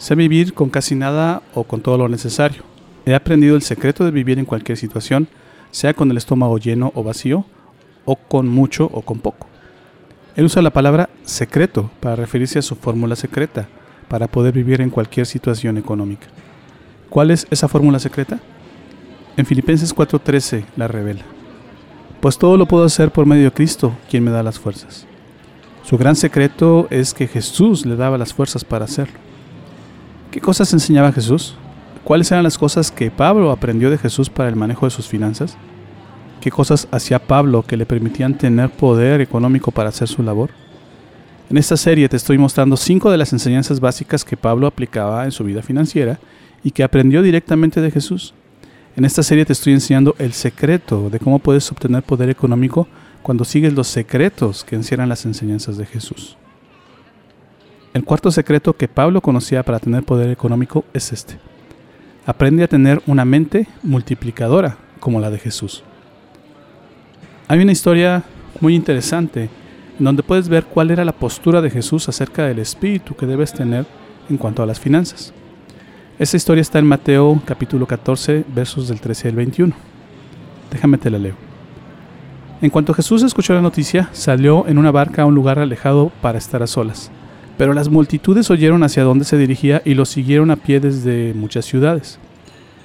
sé vivir con casi nada o con todo lo necesario. He aprendido el secreto de vivir en cualquier situación, sea con el estómago lleno o vacío, o con mucho o con poco. Él usa la palabra secreto para referirse a su fórmula secreta, para poder vivir en cualquier situación económica. ¿Cuál es esa fórmula secreta? En Filipenses 4:13 la revela. Pues todo lo puedo hacer por medio de Cristo, quien me da las fuerzas. Su gran secreto es que Jesús le daba las fuerzas para hacerlo. ¿Qué cosas enseñaba Jesús? ¿Cuáles eran las cosas que Pablo aprendió de Jesús para el manejo de sus finanzas? ¿Qué cosas hacía Pablo que le permitían tener poder económico para hacer su labor? En esta serie te estoy mostrando cinco de las enseñanzas básicas que Pablo aplicaba en su vida financiera y que aprendió directamente de Jesús. En esta serie te estoy enseñando el secreto de cómo puedes obtener poder económico cuando sigues los secretos que encierran las enseñanzas de Jesús. El cuarto secreto que Pablo conocía para tener poder económico es este. Aprende a tener una mente multiplicadora como la de Jesús. Hay una historia muy interesante en donde puedes ver cuál era la postura de Jesús acerca del espíritu que debes tener en cuanto a las finanzas. Esta historia está en Mateo capítulo 14 versos del 13 al 21. Déjame te la leo. En cuanto Jesús escuchó la noticia, salió en una barca a un lugar alejado para estar a solas. Pero las multitudes oyeron hacia dónde se dirigía y lo siguieron a pie desde muchas ciudades.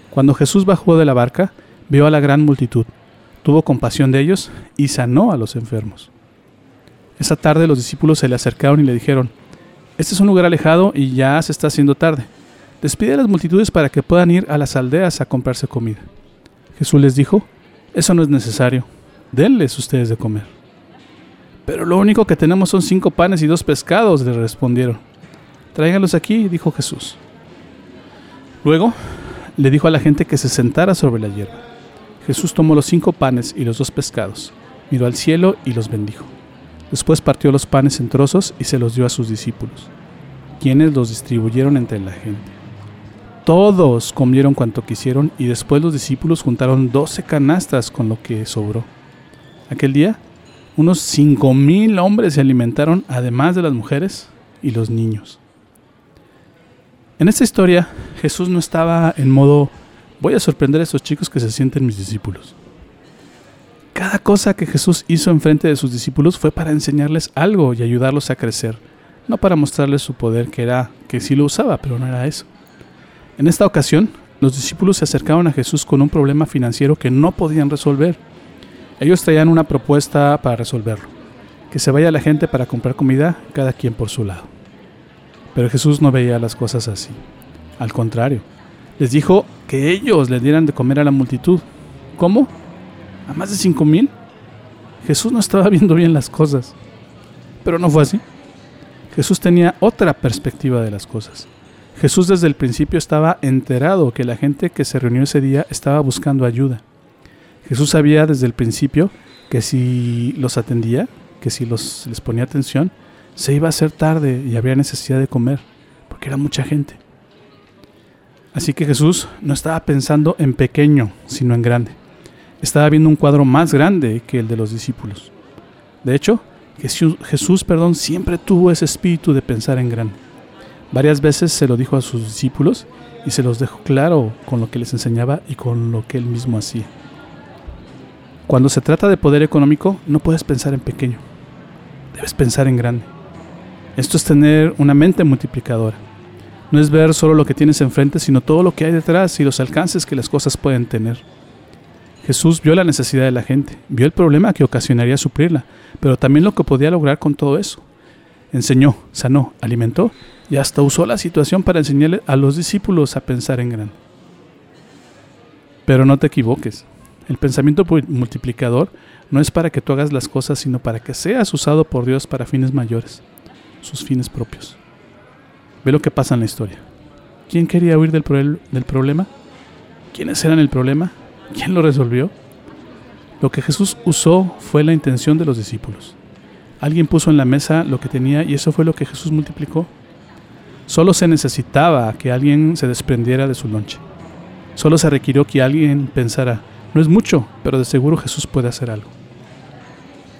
Cuando Jesús bajó de la barca, vio a la gran multitud, tuvo compasión de ellos y sanó a los enfermos. Esa tarde los discípulos se le acercaron y le dijeron, Este es un lugar alejado y ya se está haciendo tarde. Despide a las multitudes para que puedan ir a las aldeas a comprarse comida. Jesús les dijo, Eso no es necesario denles ustedes de comer. Pero lo único que tenemos son cinco panes y dos pescados, le respondieron. Tráiganlos aquí, dijo Jesús. Luego le dijo a la gente que se sentara sobre la hierba. Jesús tomó los cinco panes y los dos pescados, miró al cielo y los bendijo. Después partió los panes en trozos y se los dio a sus discípulos, quienes los distribuyeron entre la gente. Todos comieron cuanto quisieron y después los discípulos juntaron doce canastas con lo que sobró. Aquel día, unos cinco mil hombres se alimentaron, además de las mujeres y los niños. En esta historia, Jesús no estaba en modo, voy a sorprender a estos chicos que se sienten mis discípulos. Cada cosa que Jesús hizo en frente de sus discípulos fue para enseñarles algo y ayudarlos a crecer, no para mostrarles su poder, que era que sí lo usaba, pero no era eso. En esta ocasión, los discípulos se acercaron a Jesús con un problema financiero que no podían resolver ellos traían una propuesta para resolverlo, que se vaya la gente para comprar comida, cada quien por su lado. Pero Jesús no veía las cosas así. Al contrario, les dijo que ellos le dieran de comer a la multitud. ¿Cómo? ¿A más de cinco mil? Jesús no estaba viendo bien las cosas. Pero no fue así. Jesús tenía otra perspectiva de las cosas. Jesús desde el principio estaba enterado que la gente que se reunió ese día estaba buscando ayuda. Jesús sabía desde el principio que si los atendía, que si los, les ponía atención, se iba a hacer tarde y habría necesidad de comer, porque era mucha gente. Así que Jesús no estaba pensando en pequeño, sino en grande. Estaba viendo un cuadro más grande que el de los discípulos. De hecho, Jesús, Jesús perdón, siempre tuvo ese espíritu de pensar en grande. Varias veces se lo dijo a sus discípulos y se los dejó claro con lo que les enseñaba y con lo que él mismo hacía. Cuando se trata de poder económico, no puedes pensar en pequeño, debes pensar en grande. Esto es tener una mente multiplicadora. No es ver solo lo que tienes enfrente, sino todo lo que hay detrás y los alcances que las cosas pueden tener. Jesús vio la necesidad de la gente, vio el problema que ocasionaría suplirla, pero también lo que podía lograr con todo eso. Enseñó, sanó, alimentó y hasta usó la situación para enseñarle a los discípulos a pensar en grande. Pero no te equivoques, el pensamiento multiplicador no es para que tú hagas las cosas, sino para que seas usado por Dios para fines mayores, sus fines propios. Ve lo que pasa en la historia. ¿Quién quería huir del, del problema? ¿Quiénes eran el problema? ¿Quién lo resolvió? Lo que Jesús usó fue la intención de los discípulos. Alguien puso en la mesa lo que tenía y eso fue lo que Jesús multiplicó. Solo se necesitaba que alguien se desprendiera de su lonche. Solo se requirió que alguien pensara, no es mucho, pero de seguro Jesús puede hacer algo.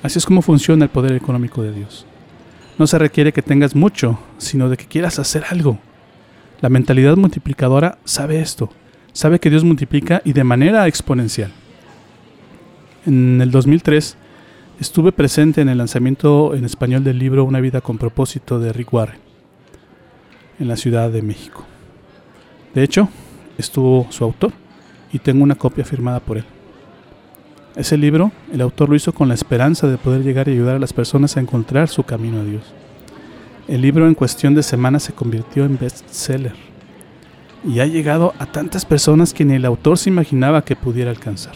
Así es como funciona el poder económico de Dios. No se requiere que tengas mucho, sino de que quieras hacer algo. La mentalidad multiplicadora sabe esto, sabe que Dios multiplica y de manera exponencial. En el 2003 estuve presente en el lanzamiento en español del libro Una vida con propósito de Rick Warren en la Ciudad de México. De hecho, estuvo su autor y tengo una copia firmada por él. Ese libro, el autor lo hizo con la esperanza de poder llegar y ayudar a las personas a encontrar su camino a Dios. El libro en cuestión de semanas se convirtió en bestseller y ha llegado a tantas personas que ni el autor se imaginaba que pudiera alcanzar.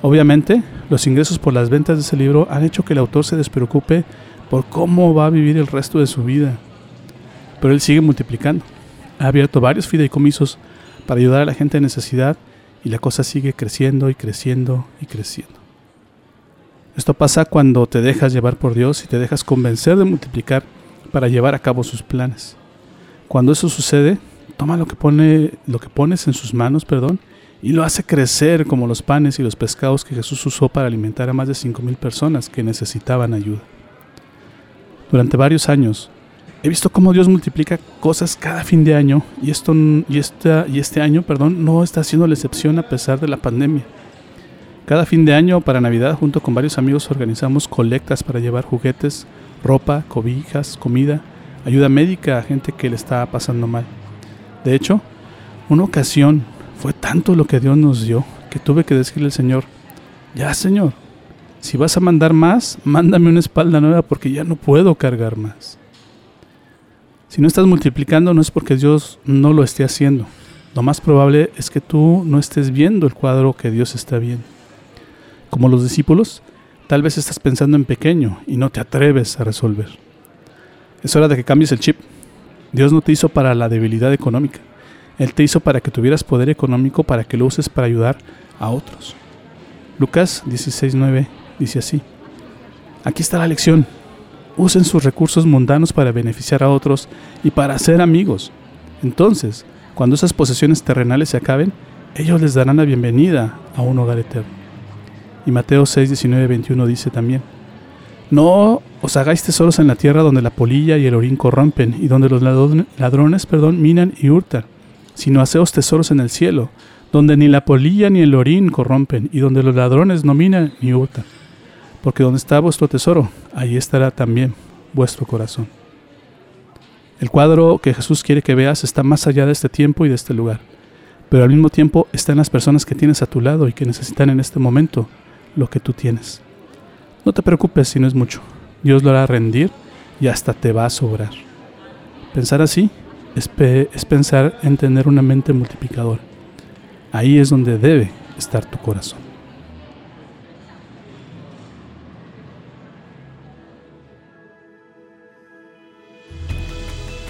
Obviamente, los ingresos por las ventas de ese libro han hecho que el autor se despreocupe por cómo va a vivir el resto de su vida. Pero él sigue multiplicando. Ha abierto varios fideicomisos para ayudar a la gente en necesidad y la cosa sigue creciendo y creciendo y creciendo. Esto pasa cuando te dejas llevar por Dios y te dejas convencer de multiplicar para llevar a cabo sus planes. Cuando eso sucede, toma lo que, pone, lo que pones en sus manos, perdón, y lo hace crecer como los panes y los pescados que Jesús usó para alimentar a más de 5.000 personas que necesitaban ayuda. Durante varios años, he visto cómo Dios multiplica cosas cada fin de año y, esto, y, esta, y este año perdón, no está siendo la excepción a pesar de la pandemia. Cada fin de año para Navidad junto con varios amigos organizamos colectas para llevar juguetes, ropa, cobijas, comida, ayuda médica a gente que le está pasando mal. De hecho, una ocasión fue tanto lo que Dios nos dio que tuve que decirle al Señor, ya Señor, si vas a mandar más, mándame una espalda nueva porque ya no puedo cargar más. Si no estás multiplicando no es porque Dios no lo esté haciendo. Lo más probable es que tú no estés viendo el cuadro que Dios está viendo. Como los discípulos, tal vez estás pensando en pequeño y no te atreves a resolver. Es hora de que cambies el chip. Dios no te hizo para la debilidad económica. Él te hizo para que tuvieras poder económico para que lo uses para ayudar a otros. Lucas 16:9 dice así. Aquí está la lección usen sus recursos mundanos para beneficiar a otros y para ser amigos. Entonces, cuando esas posesiones terrenales se acaben, ellos les darán la bienvenida a un hogar eterno. Y Mateo 6, 19, 21 dice también, No os hagáis tesoros en la tierra donde la polilla y el orín corrompen y donde los ladrones perdón, minan y hurtan, sino haceos tesoros en el cielo, donde ni la polilla ni el orín corrompen y donde los ladrones no minan ni hurtan porque donde está vuestro tesoro, ahí estará también vuestro corazón. El cuadro que Jesús quiere que veas está más allá de este tiempo y de este lugar, pero al mismo tiempo está en las personas que tienes a tu lado y que necesitan en este momento lo que tú tienes. No te preocupes si no es mucho, Dios lo hará rendir y hasta te va a sobrar. Pensar así es, es pensar en tener una mente multiplicadora. Ahí es donde debe estar tu corazón.